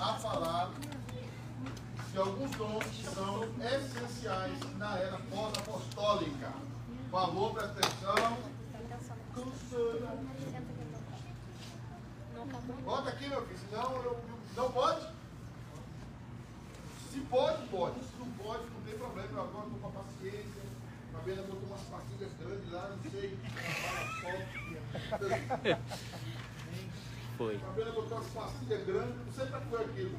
a falar de alguns dons que são essenciais na era pós-apostólica. Favor, presta atenção. Bota aqui, meu filho, senão eu, não pode? Se pode, pode. Se não pode, não tem problema. Eu agora estou com a paciência. A Bela botou umas pastilhas grandes lá, não sei. Foi. A Bela botou umas pastilhas grandes, não sei para que foi aquilo.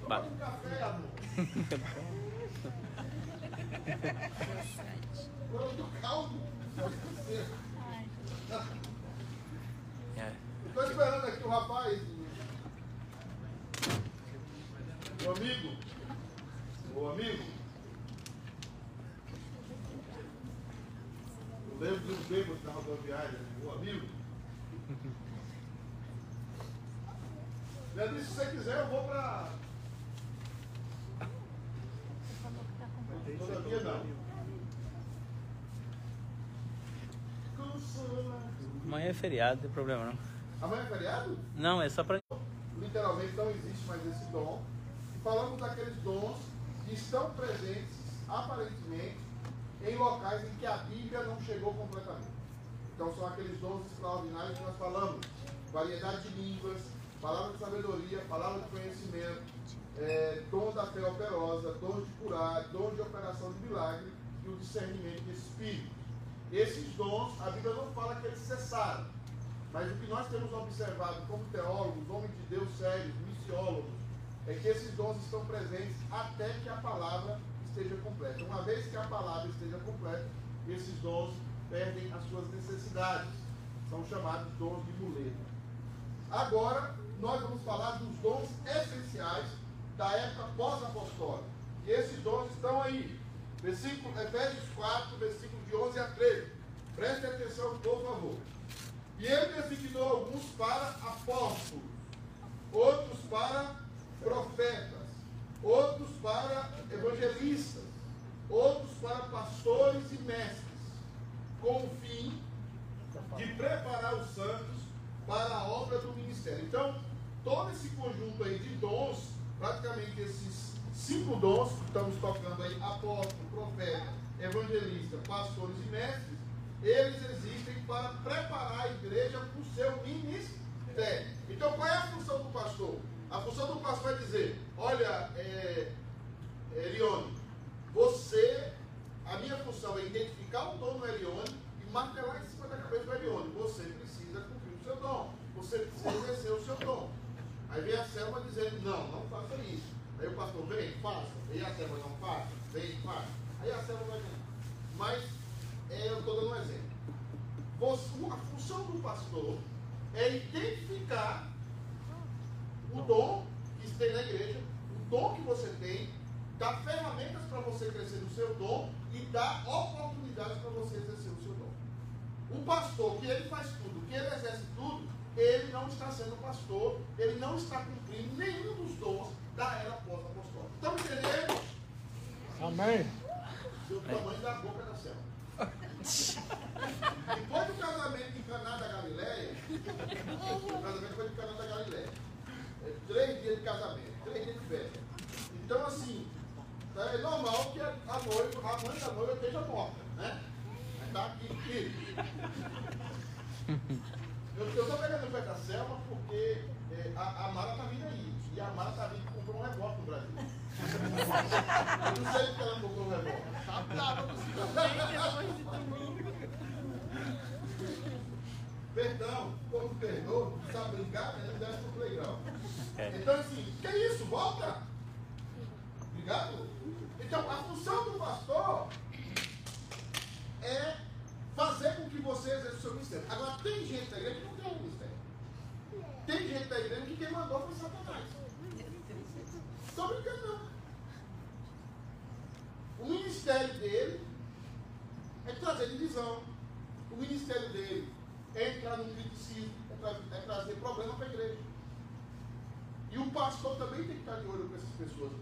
Toma um café, amor. Agora do caldo. É. Estou esperando aqui o rapaz. O amigo. O amigo. Eu lembro de um bêbado na rodoviária, o amigo. Ele disse, se você quiser, eu vou para. Todavia não. Amanhã é feriado, não tem problema não. Amanhã é feriado? Não, é só pra. Literalmente não existe mais esse dom. E falamos daqueles dons que estão presentes, aparentemente, em locais em que a Bíblia não chegou completamente. Então são aqueles dons extraordinários que nós falamos. Variedade de línguas, palavra de sabedoria, palavra de conhecimento, é, dom da fé operosa, dom de curar, dom de operação de milagre e o discernimento de espírito. Esses dons, a Bíblia não fala que eles cessaram. Mas o que nós temos observado como teólogos, homens de Deus sérios, missiólogos, é que esses dons estão presentes até que a palavra esteja completa. Uma vez que a palavra esteja completa, esses dons perdem as suas necessidades. São chamados dons de muleta. Agora, nós vamos falar dos dons essenciais da época pós-apostólica. E esses dons estão aí. Versículo, Efésios 4, versículo de 11 a 13. Preste atenção, por favor. E ele designou alguns para apóstolos, outros para profetas, outros para evangelistas, outros para pastores e mestres, com o fim de preparar os santos para a obra do ministério. Então, todo esse conjunto aí de dons, praticamente esses cinco dons que estamos tocando aí, apóstolo, profeta, evangelista, pastores e mestres, eles existem para preparar a igreja para o seu ministério. Então, qual é a função do pastor? A função do pastor é dizer: olha, é, Elione, você, a minha função é identificar o dom do Elione e martelar em cima da cabeça do Elione. Você precisa cumprir o seu dom, você precisa exercer o seu dom. Aí vem a Selma dizendo: não, não faça isso. Aí o pastor vem, faça. Aí a Selma não faça, vem, faça. Aí a Selma vai dizendo: mas é, eu estou dando um exemplo. A função do pastor é identificar o dom que tem na igreja, o dom que você tem, dar ferramentas para você crescer no seu dom e dar oportunidades para você exercer o seu dom. O pastor, que ele faz tudo, que ele exerce tudo, ele não está sendo pastor, ele não está cumprindo nenhum dos dons da era pós-apostólica. Estão entendendo? Amém. O tamanho da boca da selva. Depois do casamento em Caná da Galileia, o casamento foi em Caná da Galileia. É, três dias de casamento, três dias de festa. Então, assim, é normal que a, noiva, a mãe da noiva esteja morta, né? Está aqui, aqui. Eu estou pegando o pé da Selma porque é, a, a Mara está vindo aí. E a Mara está vindo comprou um revólver no Brasil. Eu não sei porque ela comprou um revólver. Tá, tá, Perdão, como perdoa, sabe brincar, ele desce pro playground. É. Então assim, que isso? Volta! Obrigado? Então a função do pastor é fazer com que você exerça o seu ministério. Agora tem gente da igreja que não tem ministério. Tem gente da igreja que quem mandou foi Satanás. Estou brincando não. O ministério dele é trazer divisão. O ministério dele é entrar no criticismo, é, é trazer problema para a igreja. E o pastor também tem que estar de olho com essas pessoas.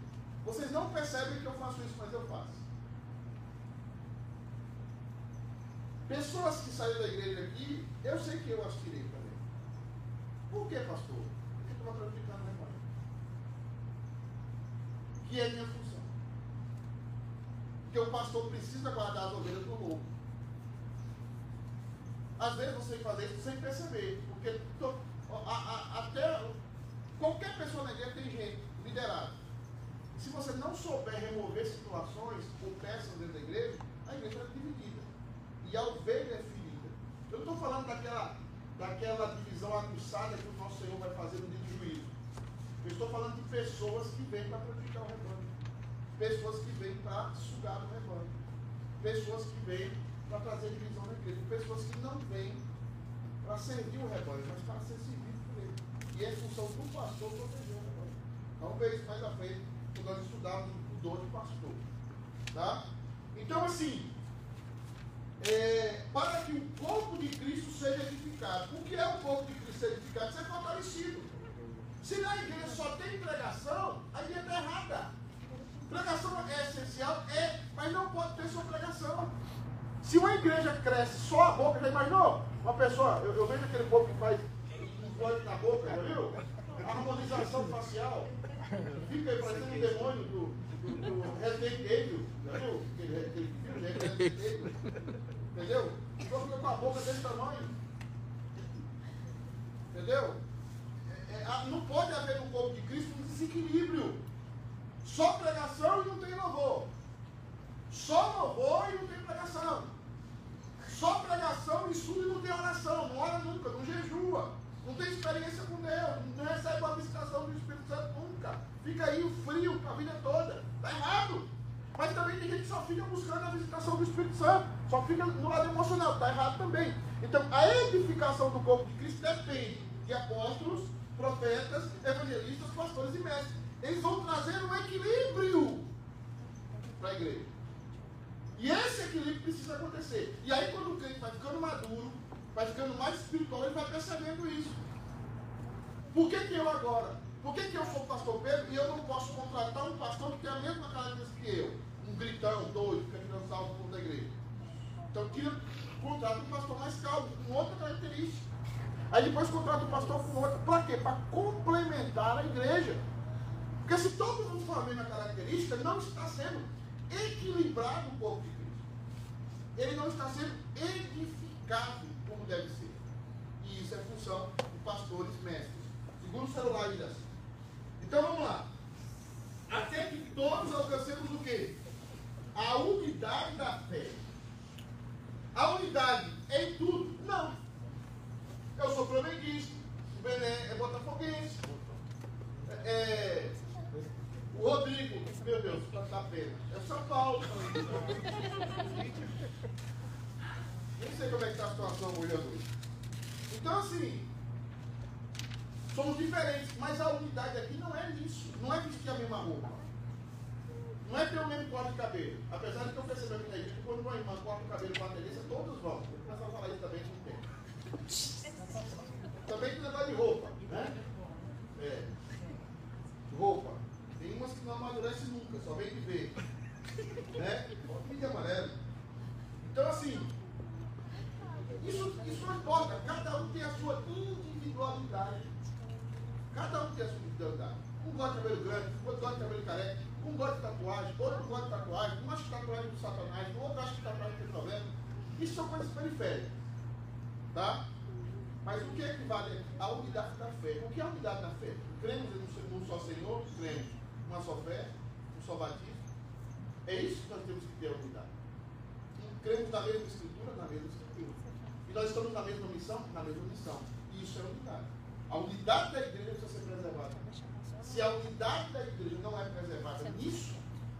Vocês não percebem que eu faço isso, mas eu faço. Pessoas que saíram da igreja aqui, eu sei que eu as tirei também. Por que, pastor? Porque estava prejudicando a memória. que é minha função. Porque o pastor precisa guardar as ovelhas do lobo. Às vezes você fazer isso sem perceber, porque to, a, a, até qualquer pessoa na igreja tem gente liderada. Se você não souber remover situações ou peças dentro da igreja, a igreja é dividida. E a ovelha é ferida. Eu não estou falando daquela, daquela divisão aguçada que o nosso Senhor vai fazer no dia de juízo. Eu estou falando de pessoas que vêm para prejudicar o rebanho. Pessoas que vêm para sugar o rebanho. Pessoas que vêm para trazer divisão na igreja. Pessoas que não vêm para servir o rebanho, mas para ser servido por ele. E é função do pastor proteger o rebanho. Isso mais à frente, quando nós estudarmos o dom de pastor. Tá? Então, assim, é, para que o corpo de Cristo seja edificado. O que é o corpo de Cristo ser edificado? Ser fortalecido. Se na igreja só tem pregação, a igreja está errada. Pregação é essencial, é, mas não pode ter só pregação. Se uma igreja cresce só a boca, já imaginou? Uma pessoa, eu, eu vejo aquele povo que faz implante na boca, já viu? Harmonização facial. Fica aí parecendo um demônio do, do, do Resident Evil. Entendeu? Então fica com a boca desse tamanho. Entendeu? É, é, não pode haver no corpo de Cristo um desequilíbrio. Só pregação e não tem louvor. Só louvor e não tem pregação. Só pregação e estudo e não tem oração. Não ora nunca, não jejua. Não tem experiência com Deus. Não recebe a visitação do Espírito Santo nunca. Fica aí o frio a vida toda. Está errado. Mas também tem gente que só fica buscando a visitação do Espírito Santo. Só fica no lado emocional. Está errado também. Então, a edificação do corpo de Cristo depende de apóstolos, profetas, evangelistas, pastores e mestres. Eles vão trazer um equilíbrio para a igreja. E esse equilíbrio precisa acontecer. E aí, quando o crente vai ficando maduro, vai ficando mais espiritual, ele vai percebendo isso. Por que, que eu agora? Por que, que eu sou pastor Pedro e eu não posso contratar um pastor que tem a mesma característica que eu? Um gritão, doido, é tirando salvo do da igreja. Então, tira, contrata um pastor mais calmo, com outra característica. Aí depois contrata um pastor com outra. Para quê? Para complementar a igreja. Porque se todo mundo for a mesma característica, não está sendo equilibrado o corpo de Cristo. Ele não está sendo edificado como deve ser. E isso é função de pastores mestres. Segundo celular ainda assim. Então vamos lá. Até que todos alcancemos o quê? A unidade da fé. A unidade em tudo? Não. Eu sou flamenguista, o Bené é botafoguense. É, o Rodrigo, meu Deus, tá, tá pena. É São Paulo. Nem sei como é que está a situação hoje à. Então, assim, somos diferentes, mas a unidade aqui não é isso. Não é vestir a mesma roupa. Não é ter o mesmo corte de cabelo. Apesar de que eu aqui na igreja que quando uma irmã corta o cabelo com a tendência, todos vão. O pessoal fala isso também não tem. Também tem negócio de roupa, né? É. Roupa. Tem umas que não amadurecem nunca, só vem de ver. Né? Fica amarelo. Então, assim, isso, isso não importa. Cada um tem a sua individualidade. Cada um tem a sua individualidade. Um gosta de cabelo grande, outro gosta de cabelo careca, um gosta de tatuagem, outro gosta de tatuagem, um acha que tatuagem do satanás, o outro acha que tatuagem tem problema. Isso são coisas periféricas. Tá? Mas o que é que vale? A unidade da fé. O que é a unidade da fé? Cremos em um só Senhor, cremos uma só fé, um só batismo. É isso que nós temos que ter a unidade. E cremos na mesma escritura, na mesma escritura. E nós estamos na mesma missão, na mesma missão. E isso é unidade. A unidade da igreja precisa ser preservada. Se a unidade da igreja não é preservada nisso,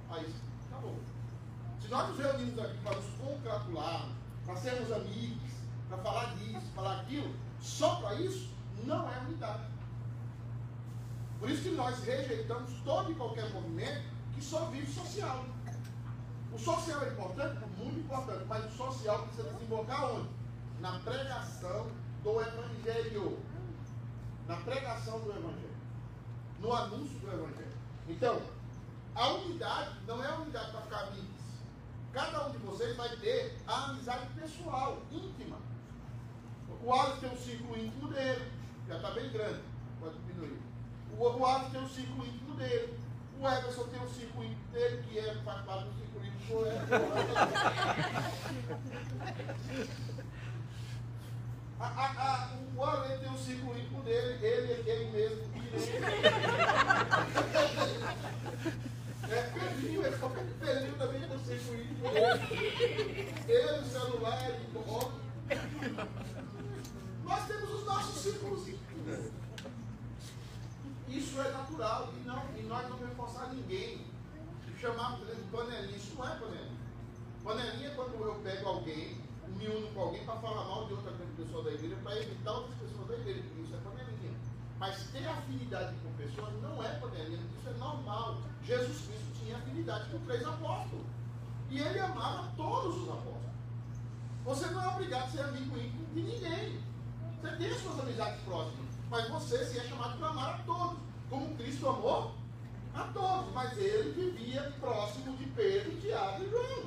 aí acabou. Se nós nos reunimos aqui para nos congratularmos, para sermos amigos, para falar disso, falar aquilo, só para isso, não é unidade. Por isso que nós rejeitamos todo e qualquer movimento que só vive social. O social é importante, muito importante, mas o social precisa desembocar onde? Na pregação do Evangelho. Na pregação do Evangelho. No anúncio do Evangelho. Então, a unidade não é a unidade para ficar amigos. Cada um de vocês vai ter a amizade pessoal, íntima. O Alex tem um ciclo íntimo dele, já está bem grande, pode diminuir. O, Alex tem um ciclo íntimo dele. O Everson tem o circuito dele, que é, parte do circuito do a, a, a, O Arlen tem o circuito dele, ele, ele mesmo, É, Pedrinho, é só Pedrinho também tem o circuito dele. Ele, celular, ele, ó. Nós temos os nossos círculos. Isso é natural e, não, e nós não vamos forçar ninguém. Chamamos de panelinha, isso não é panelinha. Panelinha é quando eu pego alguém, me uno com alguém para falar mal de outra pessoa da igreja, para evitar outras pessoas da igreja, isso é panelinha. Mas ter afinidade com pessoas não é panelinha, isso é normal. Jesus Cristo tinha afinidade com três apóstolos. E ele amava todos os apóstolos. Você não é obrigado a ser amigo íntimo de ninguém. Você tem as suas amizades próximas mas você se é chamado para amar a todos, como Cristo amou a todos. Mas ele vivia próximo de Pedro, Tiago e João.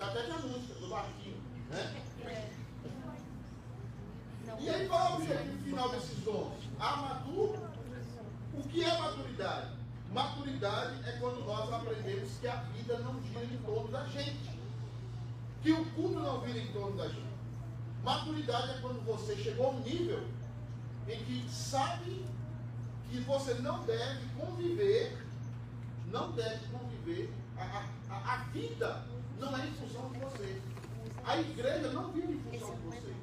Até de a música do barquinho. Né? E aí qual é o objetivo final desses dons? A matur... O que é maturidade? Maturidade é quando nós aprendemos que a vida não gira em torno da gente. Que o culto não vira em torno da gente. Maturidade é quando você chegou a um nível em que sabe que você não deve conviver, não deve conviver, a, a, a vida não é em função de você. A igreja não vive em função de você.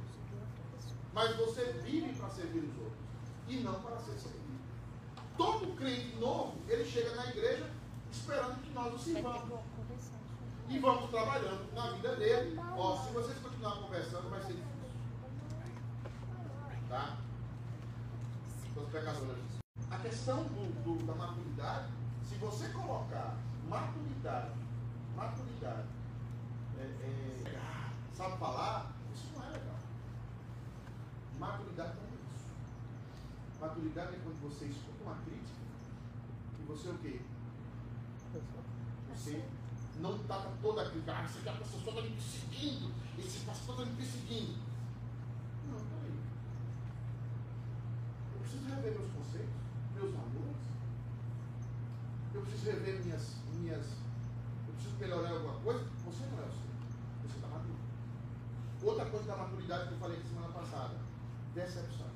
Mas você vive para servir os outros e não para ser servido. Todo crente novo, ele chega na igreja esperando que nós o sirvamos. E vamos trabalhando na vida dele. Ó, se vocês continuarem conversando, vai ser difícil. Tá? A questão do, do, da maturidade, se você colocar maturidade, maturidade, é, é, sabe falar, isso não é legal. Maturidade não é isso. Maturidade é quando você escuta uma crítica e você o quê? Você não está toda a crítica, ah, esse pastor está me perseguindo, esse pastor está me perseguindo. Não, peraí preciso rever meus conceitos, meus valores. Eu preciso rever minhas, minhas. Eu preciso melhorar alguma coisa. Você não é o seu. Você. Outra coisa da maturidade que eu falei semana passada: decepções.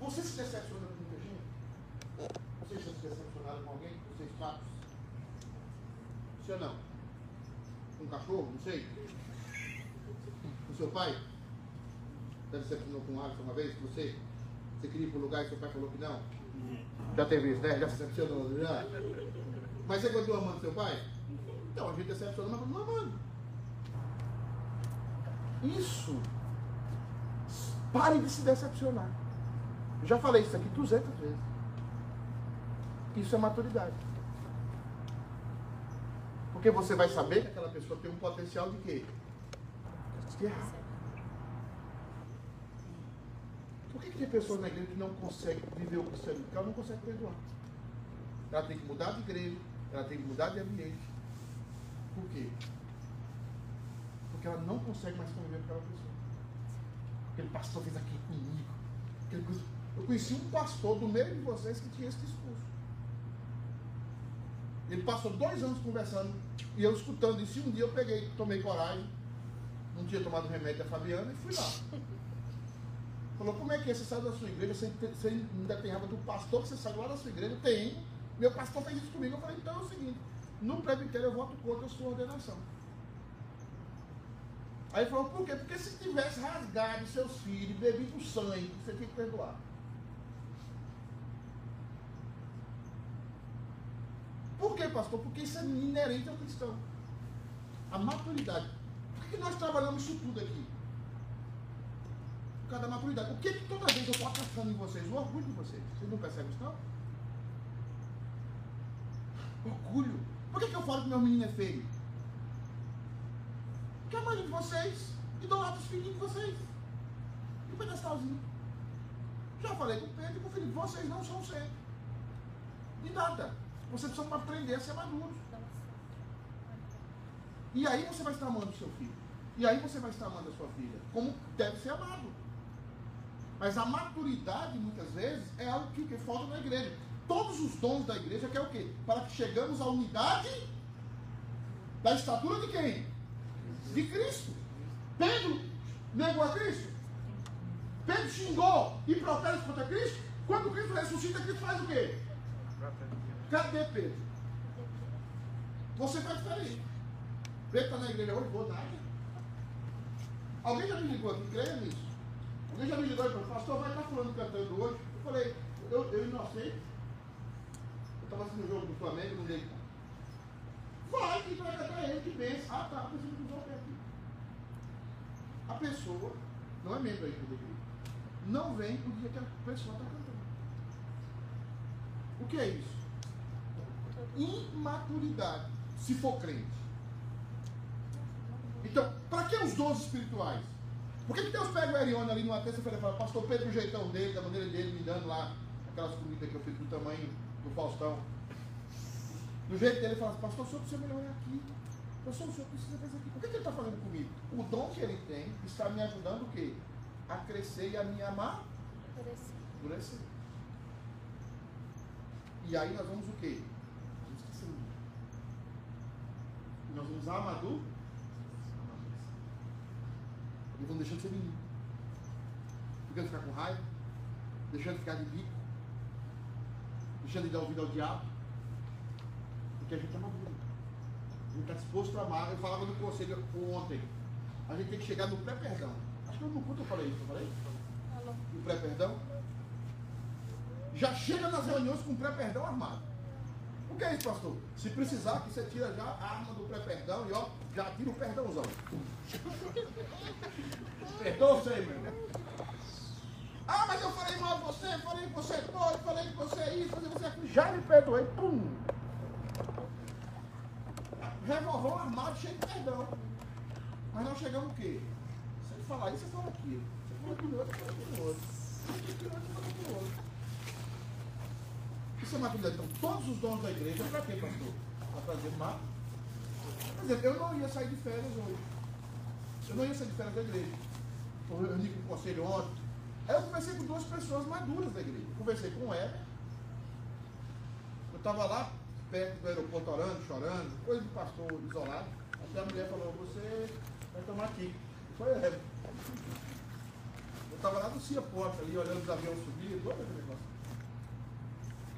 Você se decepciona com muita gente? Vocês já se decepcionaram com alguém? Vocês quatro? Sim ou não? Com um cachorro? Não sei. Com seu pai? Já decepcionou com o Alisson uma vez? Você, você queria ir para o lugar e seu pai falou que não? Já teve isso, né? Já se decepcionou, já? Mas você continua amando seu pai? Então, a gente decepciona, mas continua amando. Isso. Pare de se decepcionar. Já falei isso aqui 200 vezes. Isso é maturidade. Porque você vai saber que aquela pessoa tem um potencial de quê? De errar. Por que, que tem pessoas na igreja que não conseguem viver o cristianismo? Porque ela não consegue perdoar. Ela tem que mudar de igreja, ela tem que mudar de ambiente. Por quê? Porque ela não consegue mais conviver com aquela pessoa. Aquele pastor fez aquilo comigo. Eu conheci um pastor do meio de vocês que tinha esse discurso. Ele passou dois anos conversando e eu escutando isso. E um dia eu peguei, tomei coragem, não tinha tomado remédio da Fabiana e fui lá. Falou, como é que é? Você saiu da sua igreja, você, você ainda tem raiva do pastor que você saiu lá da sua igreja? Tem. Meu pastor fez isso comigo. Eu falei, então é o seguinte, no presbitério eu voto contra a sua ordenação. Aí ele falou, por quê? Porque se tivesse rasgado seus filhos, bebido sangue, você tem que perdoar. Por quê, pastor? Porque isso é inerente ao cristão. A maturidade. Por que nós trabalhamos isso tudo aqui? por causa da maturidade. O que, que toda vez eu estou atacando em vocês? O orgulho de vocês. Vocês não percebem isso, não? Orgulho. Por que, que eu falo que meu menino é feio? Porque a mãe de vocês idolatra os filhinhos de vocês. E o pedestalzinho. Já falei com o Pedro e com o Felipe, vocês não são sempre. De nada. Vocês precisam aprender a ser maduros. E aí você vai estar amando o seu filho. E aí você vai estar amando a sua filha. Como deve ser amado. Mas a maturidade, muitas vezes, é algo que, que falta na igreja. todos os dons da igreja, que é o quê? Para que chegamos à unidade da estatura de quem? De Cristo. Pedro negou a Cristo. Pedro xingou e protesta contra Cristo. Quando Cristo ressuscita, Cristo faz o quê? Cadê Pedro? Você faz diferente. Pedro está na igreja hoje, vou. Alguém já me ligou aqui, creia nisso. Alguém já me ligou e falou, pastor, vai estar falando cantando hoje. Eu falei, eu, eu inocente. Eu estava assistindo o jogo do Flamengo, não dei. Vai, que vai cantar ele, que benção. Ah, tá, pensando que vou aqui. A pessoa não é membro aí da igreja. Não vem o dia que a pessoa está cantando. O que é isso? Imaturidade, se for crente. Então, para que os dons espirituais? Por que, que Deus pega o Erione ali numa terça-feira e fala, pastor Pedro, o jeitão dele, da maneira dele, me dando lá aquelas comidas que eu fiz do tamanho do Faustão. Do jeito dele, ele fala assim, pastor, o senhor precisa melhorar aqui. Pastor, o senhor precisa fazer aqui. Por que, que ele está fazendo comigo? O dom que ele tem está me ajudando o quê? A crescer e a me amar. Endurecer. E aí nós vamos o quê? Vamos crescer. Nós vamos amaduro. E vamos deixando de ser menino. Ficando ficar com raiva. Deixando de ficar de bico. Deixando de dar ouvido ao diabo. Porque a gente é maduro. A gente está disposto a amar. Eu falava no conselho ontem. A gente tem que chegar no pré-perdão. Acho que eu no culto eu falei isso, eu falei? No pré-perdão. Já chega nas reuniões com pré-perdão armado. O que é isso, pastor? Se precisar, que você tira já a arma do pré-perdão e ó, já tira o perdãozão. Perdoa você, meu irmão. Ah, mas eu falei mal de você, falei que você é todo, falei que você é isso, falei que você é aquilo. Já me perdoei, pum. Revolvão armado, cheio de perdão. Mas nós chegamos o quê? Ele falar isso, você fala aquilo. Você fala aquilo outro, você fala aquilo outro. Você fala você fala aquilo outro. Isso é maturidade. Então, todos os dons da igreja, para quê, pastor? Para trazer uma. Por exemplo, eu não ia sair de férias hoje. Eu não ia sair de férias da igreja. Eu reuni com o conselho ontem. Aí eu conversei com duas pessoas maduras da igreja. Eu conversei com o Heber. Eu estava lá, perto do aeroporto orando, chorando, coisa de pastor isolado. Até a mulher falou, você vai tomar aqui. Foi Heber. Eu estava lá no Cia Porta ali, olhando os aviões subir, todo aquele negócio.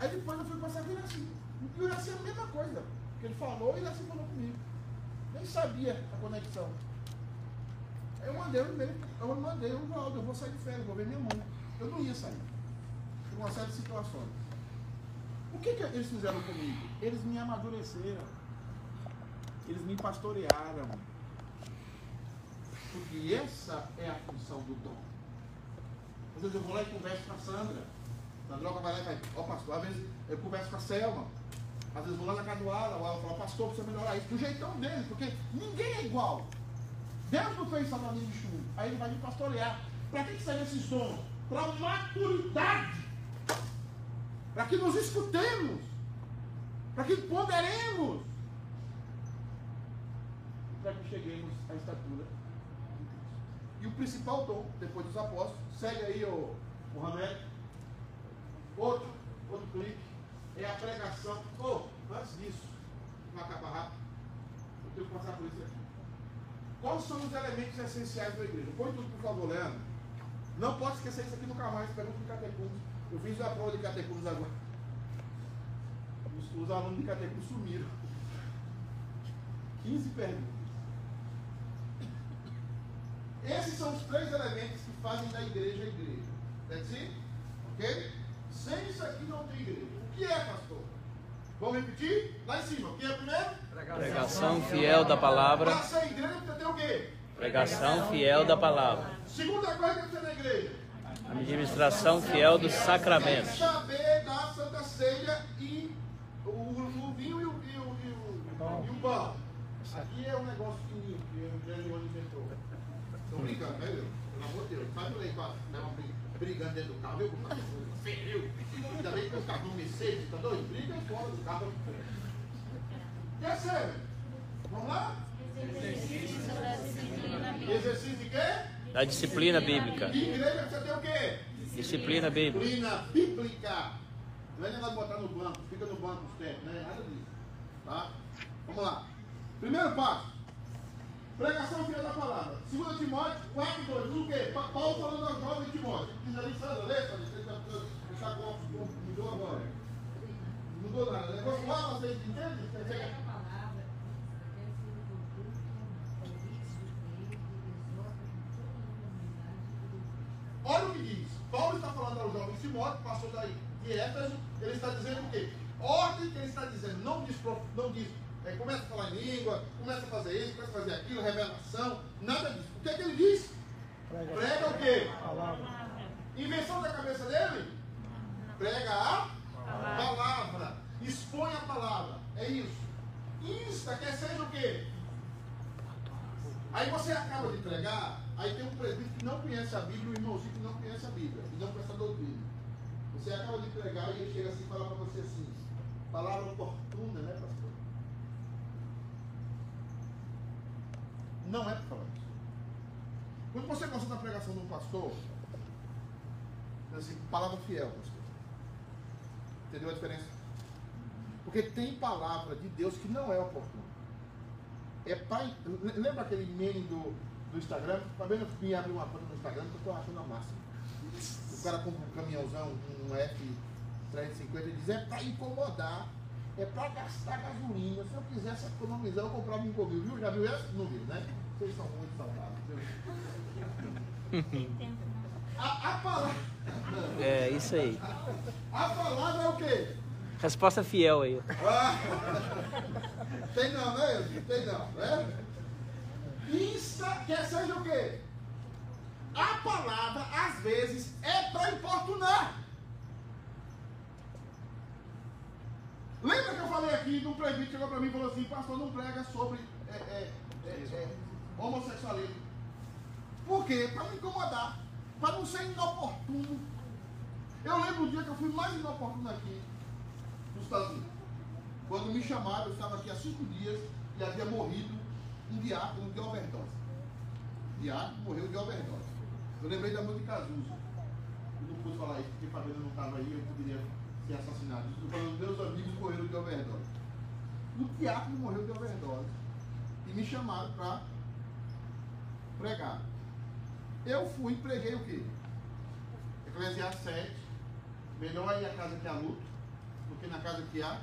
Aí depois eu fui passar com o. E o Iraci é a mesma coisa. Que ele falou e Iraci falou comigo. Nem sabia a conexão. Aí eu mandei um e-mail, eu mandei um Valdo, eu vou sair de férias, vou ver minha mãe. Eu não ia sair. Por uma série de situações. O que, que eles fizeram comigo? Eles me amadureceram. Eles me pastorearam. Porque essa é a função do dom. Às vezes eu vou lá e converso com a Sandra. Sandroca vai lá e faz, ó pastor, às vezes eu converso com a Selma. Às vezes vou lá na casa do Ala, o Ala fala, pastor, precisa melhorar isso. Do jeitão dele, porque ninguém é igual. Deus não fez salvaninho de chumbo. Aí ele vai me pastorear. Para que, que servem esses dons? Para maturidade. Para que nos escutemos. Para que ponderemos. Para que cheguemos à estatura. E o principal dom, depois dos apóstolos, segue aí o Mohamed. Outro, outro clipe, é a pregação. Oh, antes disso, vai acabar rápido. Eu tenho que passar por isso aqui. Quais são os elementos essenciais da igreja? Põe tudo, por favor, Leandro. Não pode esquecer isso aqui nunca mais. Pergunta de catecúmeno. Eu fiz a prova de catecúmenos agora. Os, os alunos de catecúmenos sumiram. 15 perguntas. Esses são os três elementos que fazem da igreja a igreja. That's it? Ok? Sem isso aqui não tem igreja. O que é, pastor? Vamos repetir? Lá em cima. O que é primeiro? Pregação fiel da palavra. Para ser igreja precisa ter o quê? Pregação fiel da palavra. Segunda coisa que precisa ter na igreja. Administração fiel dos sacramentos. Saber da Santa Ceia e o, o vinho e o, e, o, e, o, e o pão. Aqui é um negócio fininho que o Grande inventou. Estão brincando, né, meu? Pelo amor de Deus. Faz aí, pá. Não, brigando dentro do carro, viu? Feio. Ainda bem que o carro não Mercedes, tá doido? Briga fora do carro. Terceiro. Vamos lá? Exercício de quê? Da disciplina bíblica. Igreja precisa ter o quê? Disciplina bíblica. Disciplina bíblica. Não é negócio botar no banco, fica no banco os tempos, não é nada disso. Tá? Vamos lá. Primeiro passo. Pregação fiel da palavra. 2 Timóteo 4, 2. O quê? Paulo falando ao jovem Timóteo. Diz ali, Sandra, lê, Sandra. Você está com mudou agora. Mudou nada. Negócio lá, vocês entendem? Olha o que diz. Paulo está falando ao jovem Timóteo, passou daí de Éfeso, ele está dizendo o quê? Ordem que ele está dizendo, não diz, não diz é, começa a falar em língua, começa a fazer isso, começa a fazer aquilo, revelação, nada disso. O que é que ele diz? Prega, Prega o quê? Palavra. Invenção da cabeça dele? Prega a palavra. palavra. Expõe a palavra. É isso. Insta quer seja o quê? Aí você acaba de pregar, aí tem um presbítero que não conhece a Bíblia, um irmãozinho que não conhece a Bíblia, e não conhece a doutrina. Você acaba de pregar e ele chega assim e fala para você assim, palavra oportuna, né, pastor? Não é para falar isso. Quando você gosta da pregação de um pastor, assim, palavra fiel, pastor. Entendeu a diferença? Porque tem palavra de Deus que não é oportuna. É pai. Lembra aquele meme do, do Instagram? Vendo? Me abre uma conta no Instagram que eu estou achando a máxima. O cara compra um caminhãozão, um F350 e diz, é para incomodar é para gastar gasolina. Se eu quisesse economizar, eu comprava um comigo, viu? Já viu essa? Não viu, né? Vocês são muito saudáveis. A, a palavra. É, isso aí. A palavra é o quê? Resposta fiel aí. Ah, tem não, né? Tem não, né? Insta quer seja o quê? A palavra, às vezes, é para importunar. Lembra que eu falei aqui de um presbítero chegou para mim e falou assim, pastor, não prega sobre é, é, é, é homossexualismo. Por quê? Para me incomodar, para não ser inoportuno. Eu lembro um dia que eu fui mais inoportuno aqui nos Estados Unidos. Quando me chamaram, eu estava aqui há cinco dias e havia morrido um diácono de overdose. Diácono morreu de overdose. Eu lembrei da música Cazuza. Eu não pude falar isso porque Fabiana não estava aí, eu poderia ser assassinado. Estou falando, meus amigos morreram de overdose. O diácono morreu de overdose. E me chamaram para pregar. Eu fui e preguei o quê? Eclesiastes 7. Melhor é ir à casa que há luto do que na casa que há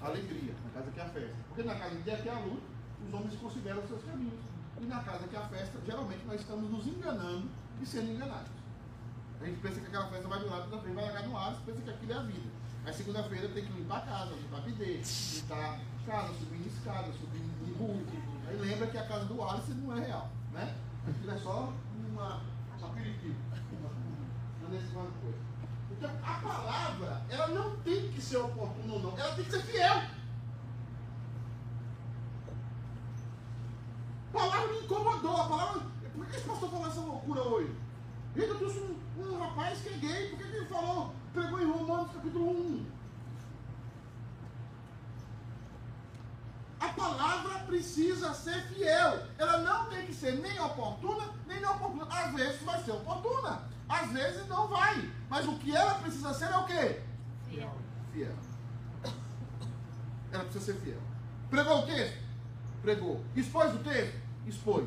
alegria, na casa que há festa. Porque na casa que há luto, os homens consideram seus caminhos. E na casa que há festa, geralmente nós estamos nos enganando e sendo enganados. A gente pensa que aquela festa vai do lado da frente, vai largar no ar, pensa que aquilo é a vida. Aí segunda-feira tem que limpar a casa, limpar bidê, limpar casa, subir escada, subir em bulto. Aí lembra que a casa do Alice não é real, né? Aquilo é só uma, um aperitivo, uma tipo de coisa. Então a palavra, ela não tem que ser oportuna ou não, ela tem que ser fiel. A palavra me incomodou, a palavra. Por que esse pastor falou essa loucura hoje? Ele trouxe um, um rapaz que é gay, por que ele falou, pregou em Romanos capítulo 1? A palavra precisa ser fiel. Ela não tem que ser nem oportuna, nem não oportuna. Às vezes vai ser oportuna, às vezes não vai. Mas o que ela precisa ser é o quê? Fiel. Fiel. Ela precisa ser fiel. Pregou o texto? Pregou. Expôs o texto? Expôs.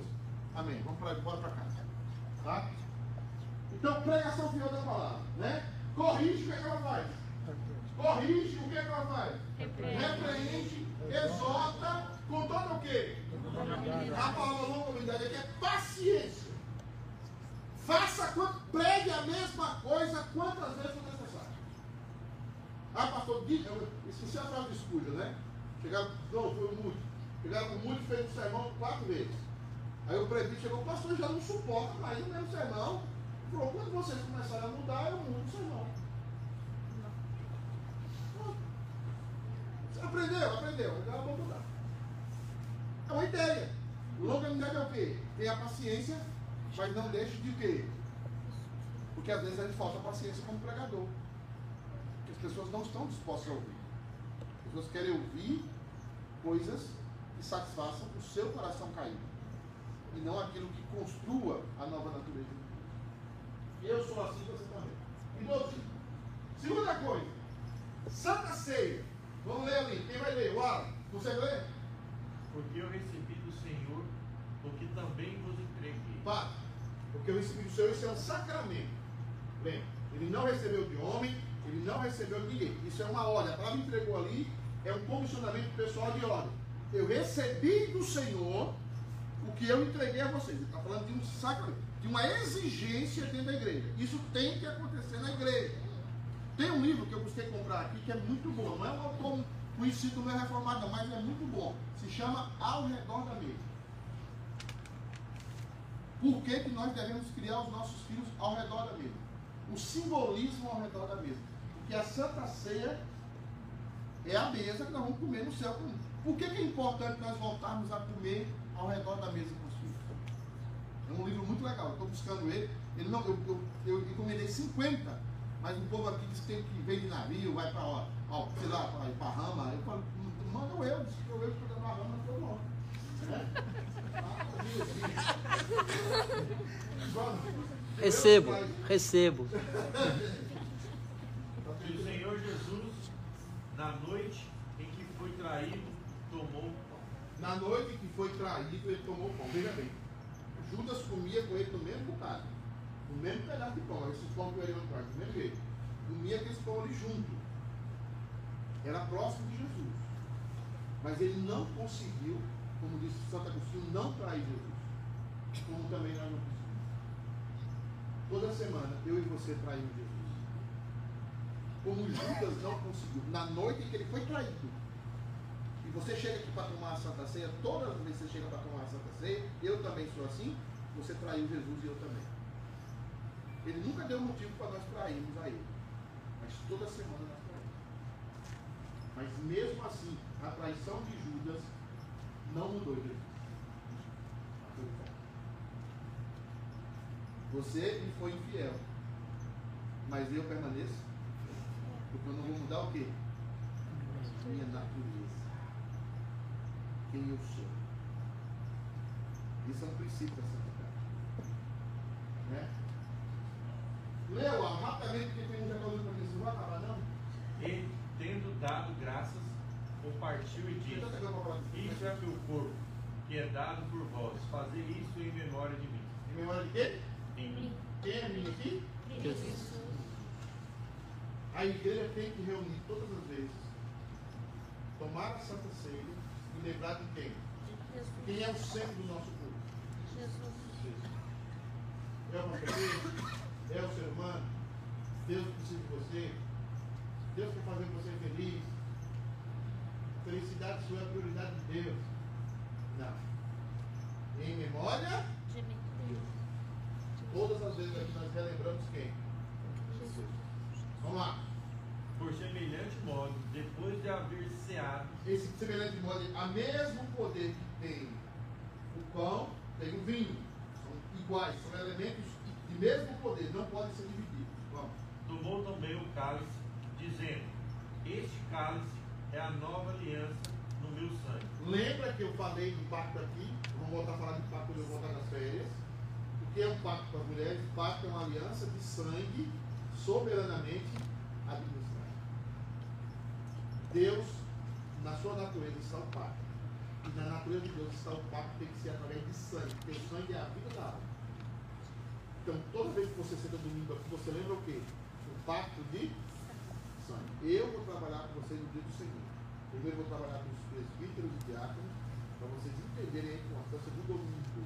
Amém. Vamos para bora para casa. Tá? Então, pregação fiel da palavra, né? Corrige, o que, é que ela faz? Corrige, o que, é que ela faz? Repreende, exorta, com todo o quê? A palavra longanimidade aqui é paciência. Faça, pregue a mesma coisa quantas vezes for necessário. Ah, pastor, esqueci a frase de escuja, né? Chegaram, não, foi muito. Chegaram com muito, fez o sermão quatro vezes. Aí o prefeito chegou, o pastor já não suporta mais o mesmo sermão. Falou, quando vocês começarem a mudar, eu mudo o sermão. Você aprendeu? Aprendeu. Agora vou mudar. É uma ideia. Longanimidade é o quê? Tem a paciência, mas não deixe de quê? Porque às vezes a gente falta paciência como pregador. Porque as pessoas não estão dispostas a ouvir. As pessoas querem ouvir coisas que satisfaçam o seu coração caído. E não aquilo que construa a nova natureza. Eu sou assim, você também. E doze. Segunda coisa, Santa Ceia. Vamos ler ali. Quem vai ler? O Alan. Você lê? Porque eu recebi do Senhor o que também vos entreguei. Pá. Porque eu recebi do Senhor, isso é um sacramento. Lembra? Ele não recebeu de homem, ele não recebeu de ninguém. Isso é uma ordem. A palavra entregou ali é um comissionamento pessoal de ordem. Eu recebi do Senhor o que eu entreguei a vocês. Ele está falando de um sacramento, de uma exigência dentro da igreja. Isso tem que acontecer na igreja. Tem um livro que eu busquei comprar aqui que é muito bom. Não é um autor conhecido, não é reformado, mas é muito bom. Se chama Ao Redor da Mesa. Por que, que nós devemos criar os nossos filhos ao redor da mesa? O simbolismo ao redor da mesa. Porque a Santa Ceia é a mesa que nós vamos comer no céu. Por que, que é importante nós voltarmos a comer ao redor da mesa com os filhos? É um livro muito legal. Eu estou buscando ele. ele não, eu, eu, eu encomendei 50, mas o povo aqui diz que tem que vir de navio, vai para, ó, sei lá, para Iparrama. Eu falo, manda eu, diz que eu vejo para Iparrama, não foi bom. Recebo, recebo. E o Senhor Jesus, na noite em que foi traído, o. Na noite que foi traído, ele tomou pão. Veja bem, Judas comia com ele no mesmo bocado, no mesmo pedaço de pão. Esse pão que ele atrás, do mesmo jeito. Comia aquele pão ali junto. Era próximo de Jesus. Mas ele não conseguiu, como disse Santo Agostinho, não trair Jesus. Como também nós não conseguimos. Toda semana, eu e você traímos Jesus. Como Judas não conseguiu, na noite que ele foi traído, você chega aqui para tomar a Santa Ceia, todas as vezes você chega para tomar a Santa Ceia, eu também sou assim, você traiu Jesus e eu também. Ele nunca deu motivo para nós trairmos a ele. Mas toda semana nós traímos. Mas mesmo assim, a traição de Judas não mudou Jesus. Você me foi infiel. Mas eu permaneço. Porque eu não vou mudar o quê? Minha natureza. Quem eu sou. Isso é um princípio da Santa Casa. Né? Leu, rapidamente, porque tem um já falando para mim, não vai acabar não? E, tendo dado graças, compartiu e disse: coisa. Isso é meu corpo, que é dado por vós. Fazer isso em memória de mim. Em memória de quê? Em mim. Quem é mim aqui? Jesus. A igreja tem que reunir todas as vezes, tomar a Santa Ceia e lembrar de quem? Quem é o centro do nosso corpo? É o? É o ser humano? Deus precisa de você? Deus quer fazer você feliz? Felicidade sua é a prioridade de Deus? Não. Em memória, todas as vezes aqui nós relembramos quem? Vamos lá. Por semelhante modo, depois de haver ceado, Esse semelhante modo, a mesmo poder que tem o pão, tem o vinho. São iguais, são elementos de mesmo poder, não podem ser divididos. Vamos. tomou também o cálice, dizendo: Este cálice é a nova aliança no meu sangue. Lembra que eu falei do pacto aqui? Vamos voltar a falar de pacto quando eu voltar nas férias. O que é um pacto para as mulheres? Pacto é uma aliança de sangue soberanamente administrada. Deus, na sua natureza, está o pacto. E na natureza de Deus está o pacto tem que ser através de sangue, porque o sangue é a vida da alma. Então, toda vez que você senta domingo aqui, você lembra o quê? O pacto de sangue. Eu vou trabalhar com vocês no dia do Senhor. Primeiro vou trabalhar com os presbíteros e diáconos, para vocês entenderem a importância do domingo.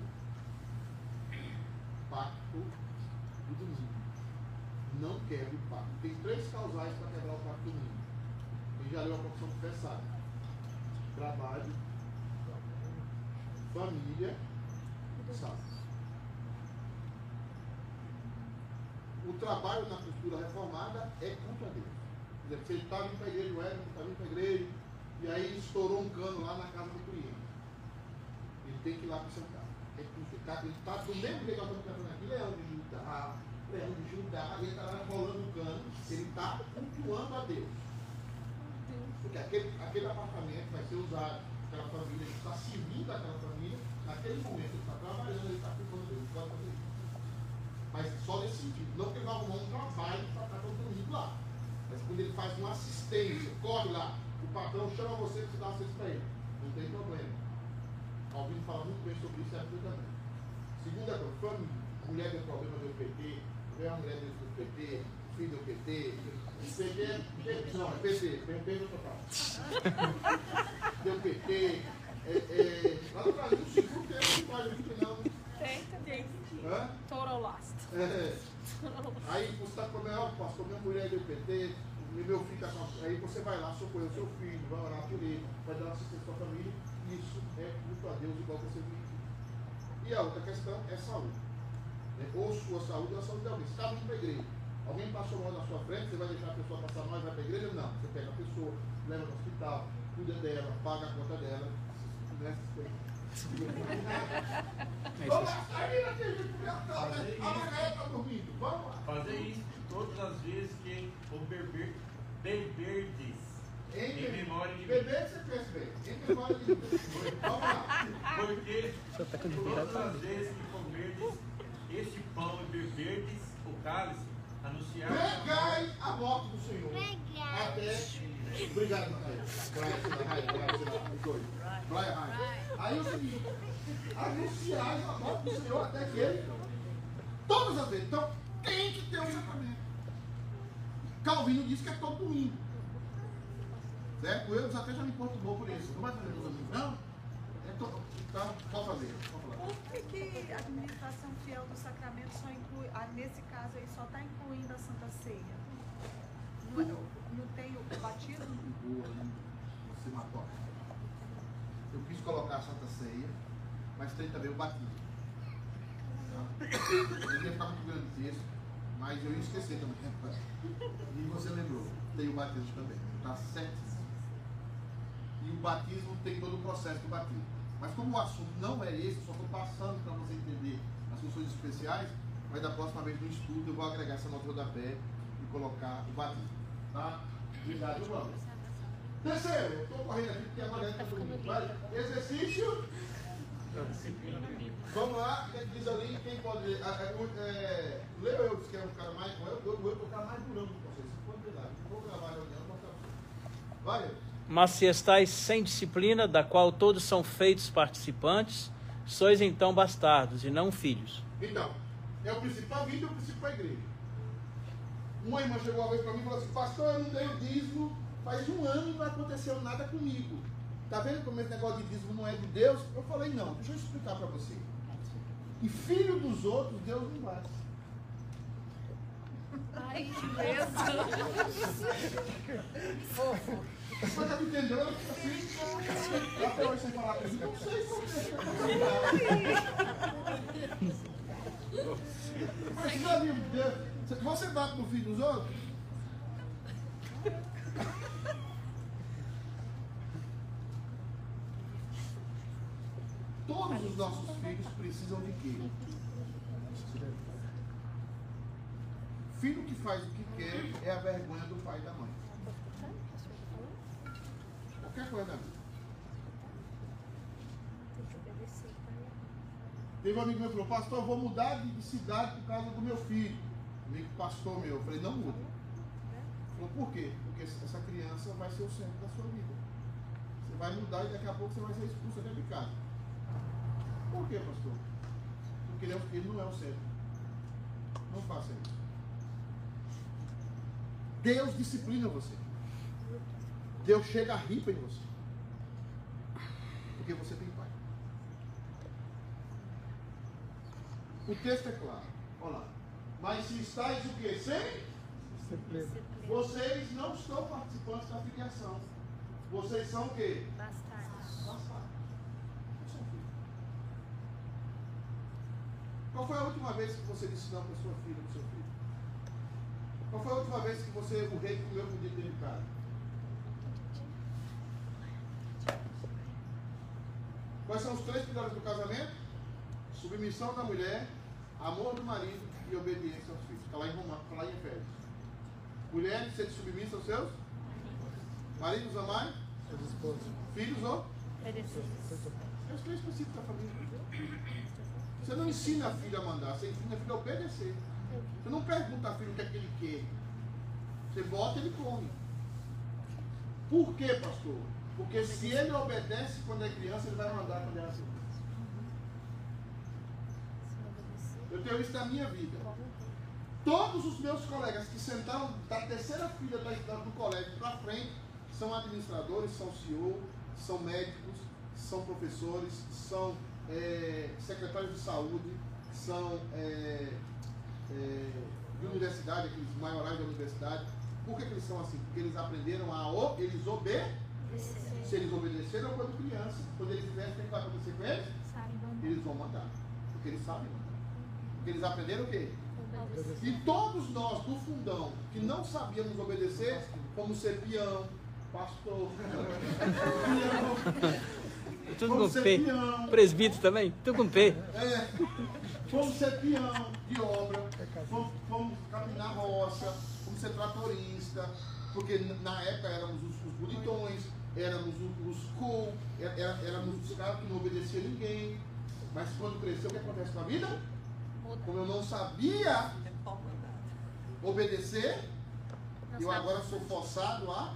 Pacto do domingo. Não quebre o pacto. Tem três causais para quebrar o pacto do domingo. Quem já leu a profissão sabe. Trabalho, família, sabe. O trabalho na cultura reformada é contra Deus. Se ele está vindo para a igreja, o Edson está vindo para a igreja, e aí estourou um cano lá na casa do cliente. Ele tem que ir lá para sentar. É crucificado, ele está do mesmo jeito que estamos cantando aqui, leão de Judá, leão de Judá, ele está lá rolando o cano, ele está cultuando a Deus. Porque aquele, aquele apartamento vai ser usado, aquela família, está servindo aquela família, naquele momento ele está trabalhando, ele está cultuando a Deus, ele pode fazer isso. Mas só nesse sentido, não que ele vai arrumar um trabalho para estar contribuindo lá. Mas quando ele faz uma assistência, corre lá, o patrão chama você para você dar assistência para ele. Não tem problema. Calvino fala muito bem sobre isso e ajuda também. Segunda coisa, família. Mulher tem problema do PT, uma mulher do PT, filho do PT. PT é. Não, PT, tem um P no total. Deu PT. É, é, lá no Brasil, o seguro tem um pai muito não. Tem, tem. Hã? Total lost. É. Aí você está com ó, pastor, minha mulher do PT, meu filho está com. Aí você vai lá socorrer o seu filho, vai orar por ele, vai dar assistência à família. Isso é culto a Deus igual você vive. E a outra questão é saúde. Ou sua saúde ou a saúde de alguém. Você está vindo para a igreja. Alguém passou mal na sua frente, você vai deixar a pessoa passar mal e vai para a igreja? Não. Você pega a pessoa, leva para o hospital, cuida dela, paga a conta dela. Né? Vamos lá, aí na TV, a Macaé está dormindo. Vamos lá. Fazer isso todas as vezes que o beber, beberdes em memória de mim. Beber você fez bem. Em memória de Vamos lá. Porque tá todas pra as vezes que comerdes este pão e beberdes o cálice, anunciar Pregai a morte do Senhor. Até. Obrigado, Macaé. Brian. Aí é o seguinte: anunciar a morte do Senhor até que ele. Todas as vezes. Então, tem que ter um sacramento. Calvino diz que é todo domingo. Certo? O Eudes até já me perturbou por isso. Não vai fazer todo domingo, não? É todo. Então, pode fazer. Pode falar. Por que, que a administração fiel do sacramento só inclui, nesse caso aí, só está incluindo a Santa Ceia? Não, é- não tem o batismo? boa, né? Eu quis colocar a Santa Ceia, mas tem também o batismo. Tá? Eu ia ficar muito grande texto, mas eu ia esquecer também. E você lembrou, tem o batismo também. Está certíssimo. E o batismo tem todo o processo do batismo. Mas como o assunto não é esse, só estou passando para você entender as funções especiais, mas da próxima vez no estudo eu vou agregar essa nota da pé e colocar o batismo. Tá? Obrigado, vamos. Terceiro, estou correndo aqui porque agora está dormindo. Vai. Exercício. Vamos lá, diz ali quem pode ler. Ah, é, é, Leu eu, que é um cara mais. Eu, eu, eu, o cara mais durão com vocês. For verdade, vou gravar a reunião mostrar para vocês. Vai. Mas se estáis sem disciplina, da qual todos são feitos participantes, sois então bastardos e não filhos. Então, é o principal vídeo e o principal igreja. Uma irmã chegou uma vez para mim e falou assim: Pastor, eu não dei o dízimo faz um ano e não aconteceu nada comigo. Tá vendo como esse negócio de dízimo não é de Deus? Eu falei: Não, deixa eu explicar para você. E filho dos outros, Deus não bate. Ai, que beleza. Mas ela entendeu, ela fica assim. Até hoje sem falar com ele. Não sei por quê. Mas que é livre de Deus. Você bate no filho dos outros? Todos os nossos filhos precisam de quê? Filho que faz o que quer é a vergonha do pai e da mãe. Qualquer coisa da vida. Teve um amigo meu que falou, pastor, eu vou mudar de de cidade por causa do meu filho. Amigo pastor meu, eu falei, não muda. Falou, por quê? Porque essa criança vai ser o centro da sua vida. Você vai mudar e daqui a pouco você vai ser expulso até de casa. Por quê, pastor? Porque ele, é ele não é o centro. Não faça isso. Deus disciplina você. Deus chega a rir em você. Porque você tem pai. O texto é claro. Olha lá. Mas se estáis o quê? Sem? Vocês não estão participantes da filiação. Vocês são o quê? Bastardos. Bastardos. Qual foi a última vez que você disse não para sua filha, para o seu filho? Qual foi a última vez que você, o rei, comeu com dentro de casa? Quais são os três pilares do casamento? Submissão da mulher, amor do marido e obediência aos filhos. Está lá em Roma, está lá em Efésios. Mulheres, sede submissa aos seus? Maridos amai? Filhos ou? É os três princípios da família. Você não ensina a filha a mandar, você ensina a filha a obedecer. Você não pergunta a filha o que é que ele quer. Você bota, ele come. Por quê, pastor? Porque se ele obedece quando é criança, ele vai mandar quando é adulto. Eu tenho isso na minha vida. Todos os meus colegas que sentaram da terceira filha do colégio para frente são administradores, são CEO, são médicos, são professores, são é, secretários de saúde, são é, é, de universidade, aqueles maiorais da universidade. Por que, que eles são assim? Porque eles aprenderam a o, eles obedeceram. Se eles obedeceram quando criança, quando eles crescem, o que que vai acontecer com eles? Eles vão mandar. Porque eles sabem mandar. Porque eles aprenderam o quê? E todos nós do fundão que não sabíamos obedecer, como ser peão, pastor, peão, Tudo com P. peão. Presbítero também? Tudo com P. é, fomos ser peão de obra, fomos, fomos caminhar roça, fomos ser tratorista, porque na época éramos os, os bonitões, éramos os, os cool, é- era- éramos os caras que não obedeciam ninguém. Mas quando cresceu, o que acontece com a vida? Como eu não sabia obedecer, eu agora sou forçado a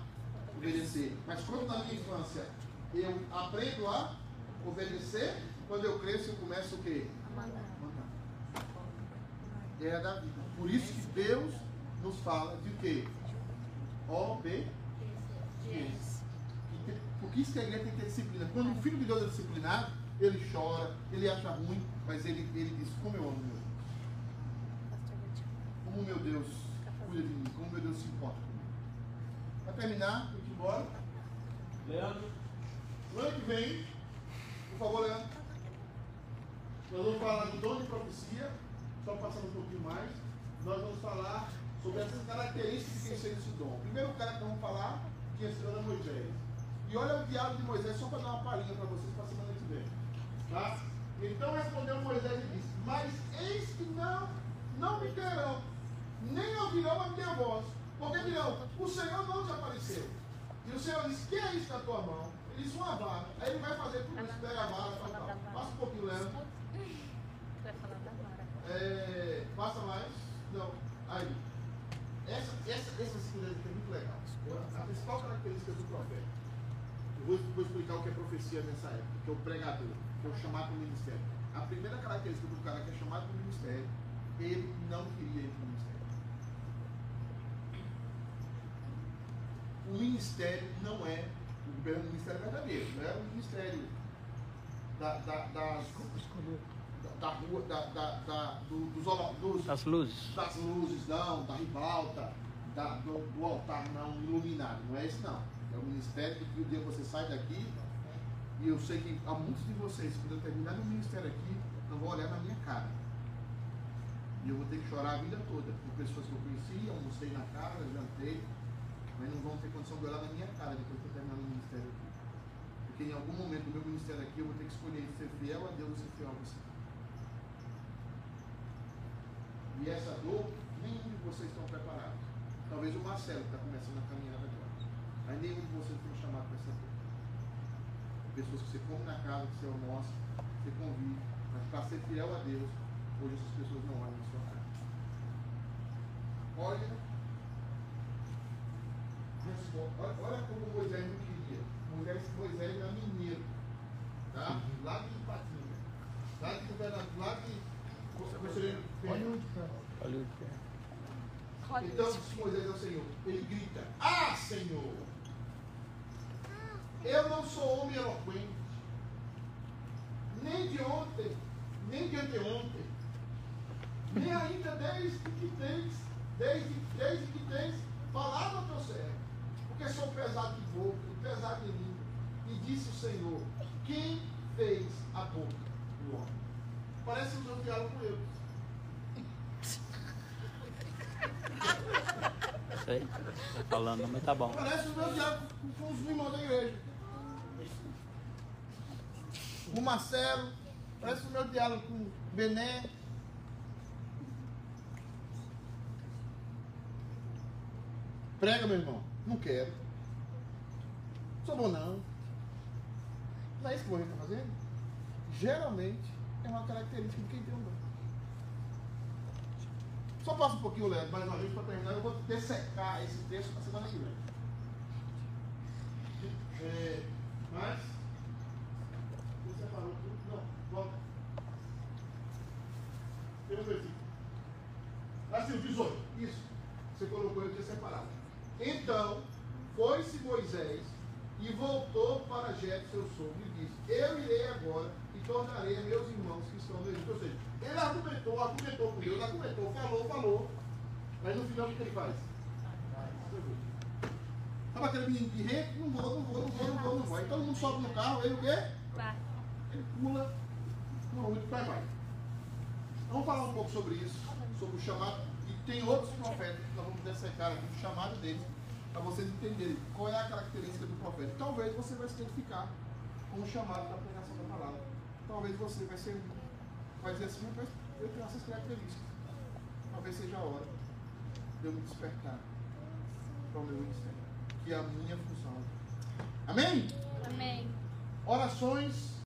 obedecer. Mas quando na minha infância eu aprendo a obedecer, quando eu cresço eu começo o quê? Mandar. É da vida. Por isso que Deus nos fala de quê? Obediência. Tem- Porque isso que a igreja tem que ter disciplina. Quando o filho de Deus é disciplinado, ele chora, ele acha ruim, mas ele, ele diz, como eu amo meu Deus. Como meu Deus cuida de mim, como meu Deus se importa comigo. Para terminar, vamos embora. Leandro, no ano que vem, por favor, Leandro, nós vamos falar do dom de profecia, só passando um pouquinho mais. Nós vamos falar sobre essas características de quem seria esse dom. O primeiro cara que nós vamos falar, que é era Moisés. E olha o diálogo de Moisés, só para dar uma palhinha para vocês para a semana que vem. Tá? Então respondeu Moisés e disse: Mas eis que não, não me terão, nem ouvirão a minha voz. Porque dirão: O Senhor não te apareceu. E o Senhor disse: Que é isso na tua mão? Ele disse: Uma vara. Aí ele vai fazer tudo isso, pega a vara, tal, tal. Passa um pouquinho, Mara. É, passa mais. Não. Aí. Essa, essa, essa é muito legal. A principal característica do profeta. Eu vou, vou explicar o que é profecia nessa época, que é o pregador, que é o chamado para o ministério. A primeira característica do cara que é chamado para o ministério, ele não queria ir para o ministério. O ministério não é o ministério verdadeiro, não é o ministério da, da, das, da, da rua, da, da, da- do- dos, dos, As luzes. das luzes, não, da ribalta, da, do, do altar não iluminado. Não é esse não. É o ministério que o dia que você sai daqui, e eu sei que há muitos de vocês, quando eu terminar meu ministério aqui, não vão olhar na minha cara. E eu vou ter que chorar a vida toda, por pessoas que eu conheci, almocei na casa, jantei, mas não vão ter condição de olhar na minha cara depois que eu terminar meu ministério aqui. Porque em algum momento do meu ministério aqui eu vou ter que escolher ser fiel a Deus ou ser fiel a você. E essa dor, nenhum de vocês estão preparados. Talvez o Marcelo que está começando a caminhada agora. Mas nenhum de vocês foi chamado para essa dor. Pessoas que você come na casa, que você almoça, que você convive. Mas para ser fiel a Deus, hoje essas pessoas não olham na sua cara. Olha. Olha, olha como Moisés não queria. Moisés, Moisés era mineiro. Tá? Lá de Ipatinga. Lá de governador. Lá de. Conselheiro Pena. Olha o que é. Então disse Moisés ao Senhor, ele grita, ah Senhor, eu não sou homem eloquente, nem de ontem, nem de anteontem, nem ainda desde que tens, desde, desde que tens falado ao teu servo, porque sou pesado de boca, pesado de língua. E disse o Senhor, quem fez a boca do homem? Parece o meu diálogo com Deus. Sei. Tá falando, mas tá bom. Parece o meu diálogo com- com os irmãos da igreja. O Marcelo, parece o meu diálogo com o Bené. Prega, meu irmão. Não quero. Sou bom não. Não é isso que o Moisés está fazendo? Geralmente é uma característica de quem tem um dom. Só passa um pouquinho, Léo, mais uma vez para terminar. Eu vou dessecar esse texto na semana que vem. É, mas. Você separou tudo? Não, volta. Tem um versículo. Assim, o 18. Isso. Você colocou, eu tinha separado. Então, foi-se Moisés e voltou para Jeto, seu sogro, e disse: Eu irei agora e tornarei a meus irmãos que estão no Egito. Ou seja, ele argumentou, argumentou com Deus, argumentou, falou, falou. Mas no final o que ele faz? Sabe aquele menino de rei? Não vou, não vou, não vou, não vou, não vou. Aí todo mundo sobe no carro, ele o quê? Ele pula, pula muito para baixo. Vamos falar um pouco sobre isso, sobre o chamado. Tem outros profetas que nós vamos dessecar aqui, o chamado deles, para vocês entenderem qual é a característica do profeta. Talvez você vai se identificar com o chamado da pregação da palavra. Talvez você vai ser, vai dizer assim, mas eu tenho essas características. Talvez seja a hora de eu me despertar para o meu ministério, que é a minha função. Amém? Amém. Orações